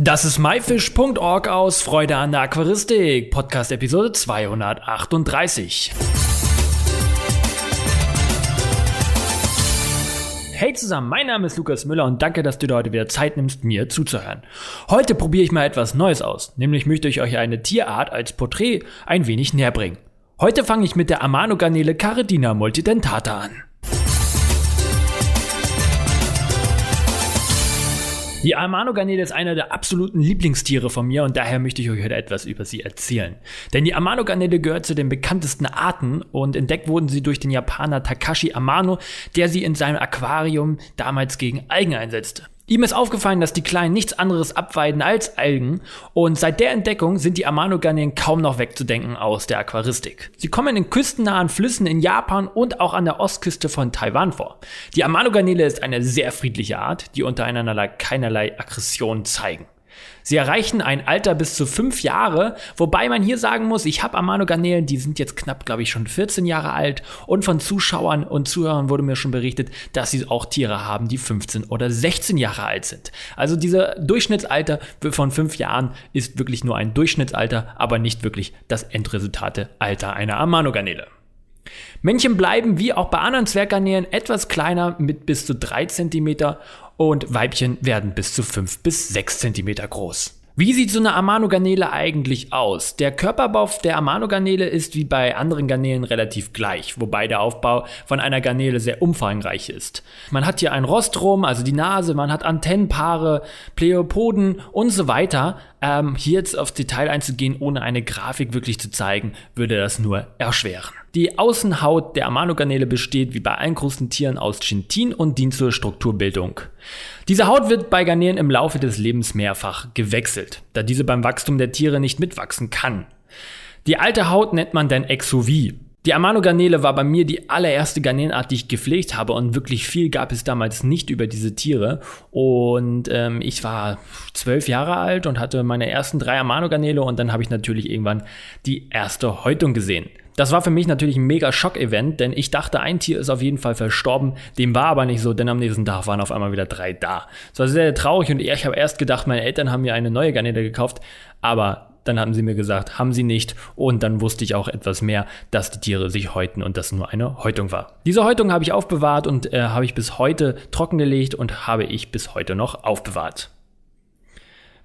Das ist myfish.org aus Freude an der Aquaristik, Podcast Episode 238. Hey zusammen, mein Name ist Lukas Müller und danke, dass du dir heute wieder Zeit nimmst, mir zuzuhören. Heute probiere ich mal etwas Neues aus, nämlich möchte ich euch eine Tierart als Porträt ein wenig näher bringen. Heute fange ich mit der Amano-Garnele Caridina multidentata an. Die Amano-Garnele ist einer der absoluten Lieblingstiere von mir und daher möchte ich euch heute etwas über sie erzählen. Denn die Amano-Garnele gehört zu den bekanntesten Arten und entdeckt wurden sie durch den Japaner Takashi Amano, der sie in seinem Aquarium damals gegen Algen einsetzte. Ihm ist aufgefallen, dass die Kleinen nichts anderes abweiden als Algen und seit der Entdeckung sind die Amanogarnelen kaum noch wegzudenken aus der Aquaristik. Sie kommen in küstennahen Flüssen in Japan und auch an der Ostküste von Taiwan vor. Die Amanogarnele ist eine sehr friedliche Art, die untereinander keinerlei Aggression zeigen. Sie erreichen ein Alter bis zu fünf Jahre, wobei man hier sagen muss, ich habe Amano-Garnelen, die sind jetzt knapp, glaube ich, schon 14 Jahre alt und von Zuschauern und Zuhörern wurde mir schon berichtet, dass sie auch Tiere haben, die 15 oder 16 Jahre alt sind. Also dieser Durchschnittsalter von fünf Jahren ist wirklich nur ein Durchschnittsalter, aber nicht wirklich das Endresultate Alter einer Amano-Garnele. Männchen bleiben wie auch bei anderen Zwerggarnelen etwas kleiner mit bis zu 3 cm und Weibchen werden bis zu 5 bis 6 cm groß. Wie sieht so eine Amano-Garnele eigentlich aus? Der Körperbau der Amano-Garnele ist wie bei anderen Garnelen relativ gleich, wobei der Aufbau von einer Garnele sehr umfangreich ist. Man hat hier ein Rostrum, also die Nase, man hat Antennenpaare, Pleopoden und so weiter. Ähm, hier jetzt aufs Detail einzugehen, ohne eine Grafik wirklich zu zeigen, würde das nur erschweren. Die Außenhaut der Amano-Garnele besteht wie bei allen großen Tieren aus Chitin und dient zur Strukturbildung. Diese Haut wird bei Garnelen im Laufe des Lebens mehrfach gewechselt, da diese beim Wachstum der Tiere nicht mitwachsen kann. Die alte Haut nennt man dann Exuvie. Die Amano-Garnele war bei mir die allererste Garnelenart, die ich gepflegt habe und wirklich viel gab es damals nicht über diese Tiere. Und ähm, ich war zwölf Jahre alt und hatte meine ersten drei Amano-Garnele und dann habe ich natürlich irgendwann die erste Häutung gesehen. Das war für mich natürlich ein mega Schock-Event, denn ich dachte, ein Tier ist auf jeden Fall verstorben. Dem war aber nicht so, denn am nächsten Tag waren auf einmal wieder drei da. Das war sehr traurig und ich habe erst gedacht, meine Eltern haben mir eine neue Garnele gekauft, aber dann haben sie mir gesagt, haben sie nicht. Und dann wusste ich auch etwas mehr, dass die Tiere sich häuten und das nur eine Häutung war. Diese Häutung habe ich aufbewahrt und äh, habe ich bis heute trockengelegt und habe ich bis heute noch aufbewahrt.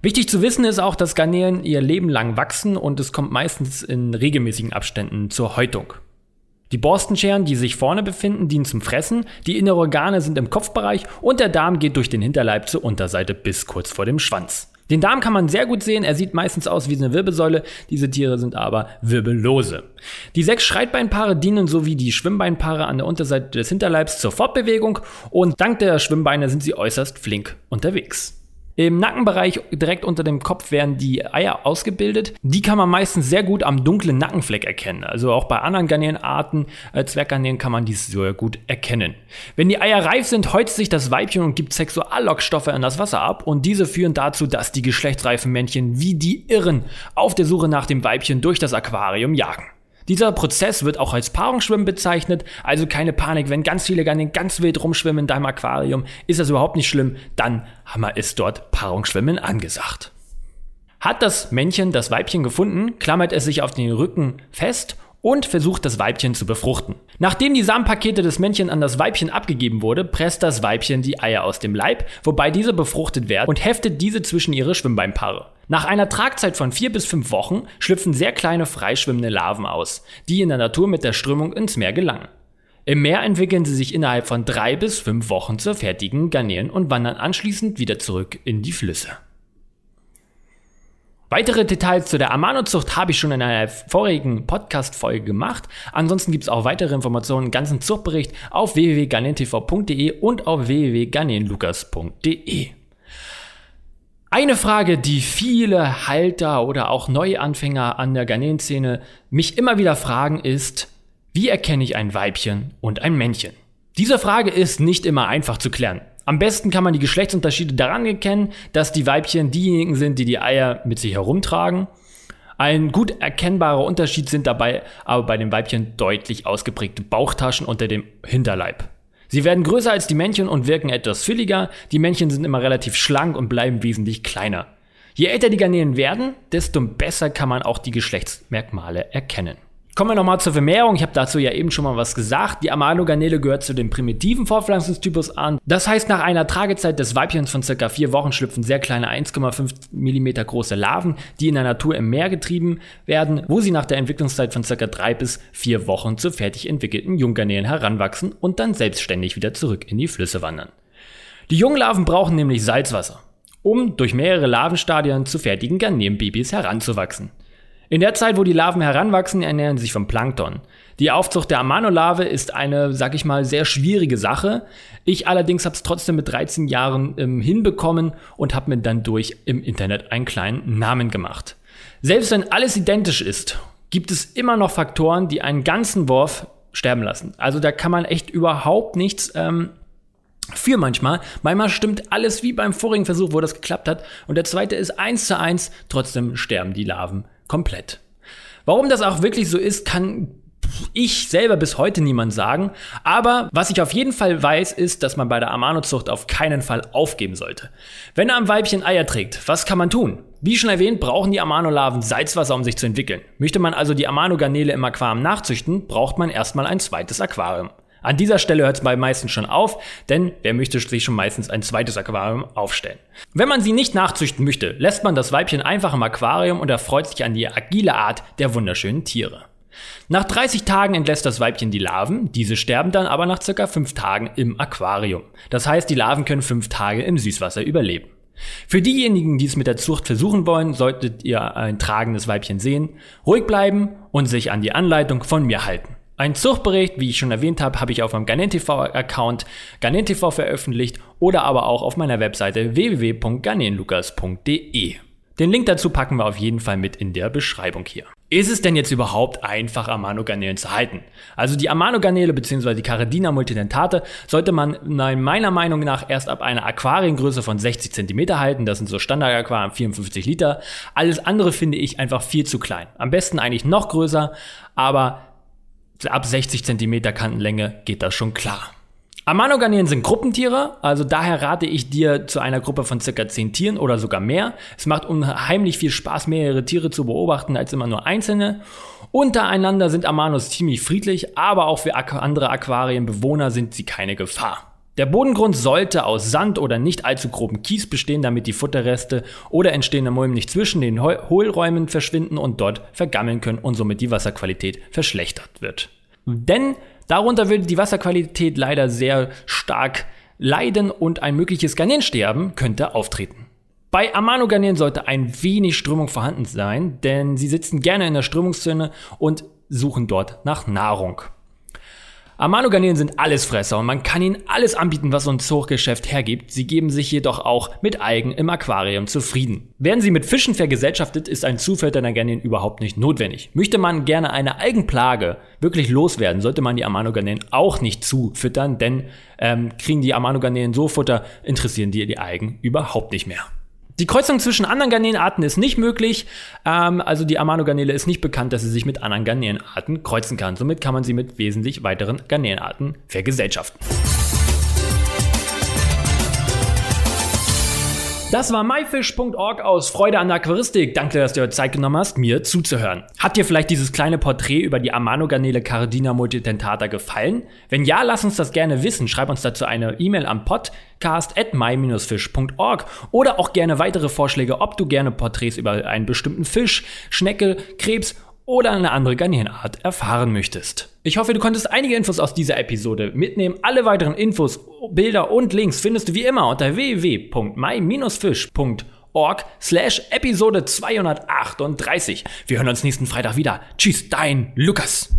Wichtig zu wissen ist auch, dass Garnelen ihr Leben lang wachsen und es kommt meistens in regelmäßigen Abständen zur Häutung. Die Borstenscheren, die sich vorne befinden, dienen zum Fressen, die inneren Organe sind im Kopfbereich und der Darm geht durch den Hinterleib zur Unterseite bis kurz vor dem Schwanz. Den Darm kann man sehr gut sehen, er sieht meistens aus wie eine Wirbelsäule, diese Tiere sind aber wirbellose. Die sechs Schreitbeinpaare dienen sowie die Schwimmbeinpaare an der Unterseite des Hinterleibs zur Fortbewegung und dank der Schwimmbeine sind sie äußerst flink unterwegs. Im Nackenbereich direkt unter dem Kopf werden die Eier ausgebildet. Die kann man meistens sehr gut am dunklen Nackenfleck erkennen. Also auch bei anderen Garnelenarten, äh, Zwerggarnelen kann man dies sehr gut erkennen. Wenn die Eier reif sind, häutet sich das Weibchen und gibt Sexuallockstoffe in das Wasser ab und diese führen dazu, dass die geschlechtsreifen Männchen wie die Irren auf der Suche nach dem Weibchen durch das Aquarium jagen. Dieser Prozess wird auch als Paarungsschwimmen bezeichnet, also keine Panik, wenn ganz viele Garnelen ganz wild rumschwimmen in deinem Aquarium, ist das überhaupt nicht schlimm, dann ist dort Paarungsschwimmen angesagt. Hat das Männchen das Weibchen gefunden, klammert es sich auf den Rücken fest und versucht das Weibchen zu befruchten. Nachdem die Samenpakete des Männchen an das Weibchen abgegeben wurde, presst das Weibchen die Eier aus dem Leib, wobei diese befruchtet werden und heftet diese zwischen ihre Schwimmbeinpaare. Nach einer Tragzeit von vier bis fünf Wochen schlüpfen sehr kleine freischwimmende Larven aus, die in der Natur mit der Strömung ins Meer gelangen. Im Meer entwickeln sie sich innerhalb von drei bis fünf Wochen zur fertigen Garnelen und wandern anschließend wieder zurück in die Flüsse. Weitere Details zu der Amano-Zucht habe ich schon in einer vorigen Podcast-Folge gemacht. Ansonsten gibt es auch weitere Informationen, ganzen Zuchtbericht auf www.garnentv.de und auf www.garnenlukas.de. Eine Frage, die viele Halter oder auch Neuanfänger an der Garnelenszene mich immer wieder fragen, ist, wie erkenne ich ein Weibchen und ein Männchen? Diese Frage ist nicht immer einfach zu klären. Am besten kann man die Geschlechtsunterschiede daran erkennen, dass die Weibchen diejenigen sind, die die Eier mit sich herumtragen. Ein gut erkennbarer Unterschied sind dabei aber bei den Weibchen deutlich ausgeprägte Bauchtaschen unter dem Hinterleib. Sie werden größer als die Männchen und wirken etwas fülliger. Die Männchen sind immer relativ schlank und bleiben wesentlich kleiner. Je älter die Garnelen werden, desto besser kann man auch die Geschlechtsmerkmale erkennen. Kommen wir nochmal zur Vermehrung. Ich habe dazu ja eben schon mal was gesagt. Die Amano-Garnele gehört zu dem primitiven Fortpflanzungstypus an. Das heißt, nach einer Tragezeit des Weibchens von circa vier Wochen schlüpfen sehr kleine 1,5 mm große Larven, die in der Natur im Meer getrieben werden, wo sie nach der Entwicklungszeit von circa drei bis vier Wochen zu fertig entwickelten Junggarnelen heranwachsen und dann selbstständig wieder zurück in die Flüsse wandern. Die jungen Larven brauchen nämlich Salzwasser, um durch mehrere Larvenstadien zu fertigen Garnelenbabys heranzuwachsen. In der Zeit, wo die Larven heranwachsen, ernähren sie sich vom Plankton. Die Aufzucht der Amano-Larve ist eine, sag ich mal, sehr schwierige Sache. Ich allerdings habe es trotzdem mit 13 Jahren ähm, hinbekommen und habe mir dann durch im Internet einen kleinen Namen gemacht. Selbst wenn alles identisch ist, gibt es immer noch Faktoren, die einen ganzen Wurf sterben lassen. Also da kann man echt überhaupt nichts ähm, für manchmal. Manchmal stimmt alles wie beim vorigen Versuch, wo das geklappt hat. Und der zweite ist eins zu eins. Trotzdem sterben die Larven komplett. Warum das auch wirklich so ist, kann ich selber bis heute niemand sagen. Aber was ich auf jeden Fall weiß, ist, dass man bei der Amano-Zucht auf keinen Fall aufgeben sollte. Wenn ein Weibchen Eier trägt, was kann man tun? Wie schon erwähnt, brauchen die Amano-Larven Salzwasser, um sich zu entwickeln. Möchte man also die Amano-Garnele im Aquarium nachzüchten, braucht man erstmal ein zweites Aquarium. An dieser Stelle hört es bei meisten schon auf, denn wer möchte sich schon meistens ein zweites Aquarium aufstellen? Wenn man sie nicht nachzüchten möchte, lässt man das Weibchen einfach im Aquarium und erfreut sich an die agile Art der wunderschönen Tiere. Nach 30 Tagen entlässt das Weibchen die Larven, diese sterben dann aber nach circa 5 Tagen im Aquarium. Das heißt, die Larven können 5 Tage im Süßwasser überleben. Für diejenigen, die es mit der Zucht versuchen wollen, solltet ihr ein tragendes Weibchen sehen, ruhig bleiben und sich an die Anleitung von mir halten. Ein Zuchtbericht, wie ich schon erwähnt habe, habe ich auf meinem GanenTV-Account GanenTV veröffentlicht oder aber auch auf meiner Webseite www.ganenlukas.de. Den Link dazu packen wir auf jeden Fall mit in der Beschreibung hier. Ist es denn jetzt überhaupt einfach, Amano-Garnelen zu halten? Also die Amano-Garnele bzw. die Caridina multidentate sollte man meiner Meinung nach erst ab einer Aquariengröße von 60 cm halten. Das sind so Standard-Aquarien 54 Liter. Alles andere finde ich einfach viel zu klein. Am besten eigentlich noch größer, aber ab 60 cm Kantenlänge geht das schon klar. Amanogarnelen sind Gruppentiere, also daher rate ich dir zu einer Gruppe von circa 10 Tieren oder sogar mehr. Es macht unheimlich viel Spaß, mehrere Tiere zu beobachten als immer nur einzelne. Untereinander sind Amanos ziemlich friedlich, aber auch für andere Aquarienbewohner sind sie keine Gefahr. Der Bodengrund sollte aus Sand oder nicht allzu groben Kies bestehen, damit die Futterreste oder entstehende Mulden nicht zwischen den Hohlräumen verschwinden und dort vergammeln können und somit die Wasserqualität verschlechtert wird. Denn darunter würde die Wasserqualität leider sehr stark leiden und ein mögliches Garnelensterben könnte auftreten. Bei Amano-Garnelen sollte ein wenig Strömung vorhanden sein, denn sie sitzen gerne in der Strömungszone und suchen dort nach Nahrung. Amano-Garnelen sind Allesfresser und man kann ihnen alles anbieten, was so ein Zuchtgeschäft hergibt. Sie geben sich jedoch auch mit Algen im Aquarium zufrieden. Werden sie mit Fischen vergesellschaftet, ist ein Zufüttern der Garnelen überhaupt nicht notwendig. Möchte man gerne eine Algenplage wirklich loswerden, sollte man die Amano-Garnelen auch nicht zufüttern, denn ähm, kriegen die Amano-Garnelen so Futter, interessieren die die Algen überhaupt nicht mehr. Die Kreuzung zwischen anderen Garnelenarten ist nicht möglich. Ähm, also die Amano-Garnele ist nicht bekannt, dass sie sich mit anderen Garnelenarten kreuzen kann. Somit kann man sie mit wesentlich weiteren Garnelenarten vergesellschaften. Das war myfish.org aus Freude an der Aquaristik. Danke, dass du dir Zeit genommen hast, mir zuzuhören. Hat dir vielleicht dieses kleine Porträt über die Amano-Garnele Cardina multidentata gefallen? Wenn ja, lass uns das gerne wissen. Schreib uns dazu eine E-Mail am podcast at my-fish.org oder auch gerne weitere Vorschläge, ob du gerne Porträts über einen bestimmten Fisch, Schnecke, Krebs oder eine andere Garnelenart erfahren möchtest. Ich hoffe, du konntest einige Infos aus dieser Episode mitnehmen. Alle weiteren Infos, Bilder und Links findest du wie immer unter www.my-fish.org slash Episode 238. Wir hören uns nächsten Freitag wieder. Tschüss, dein Lukas.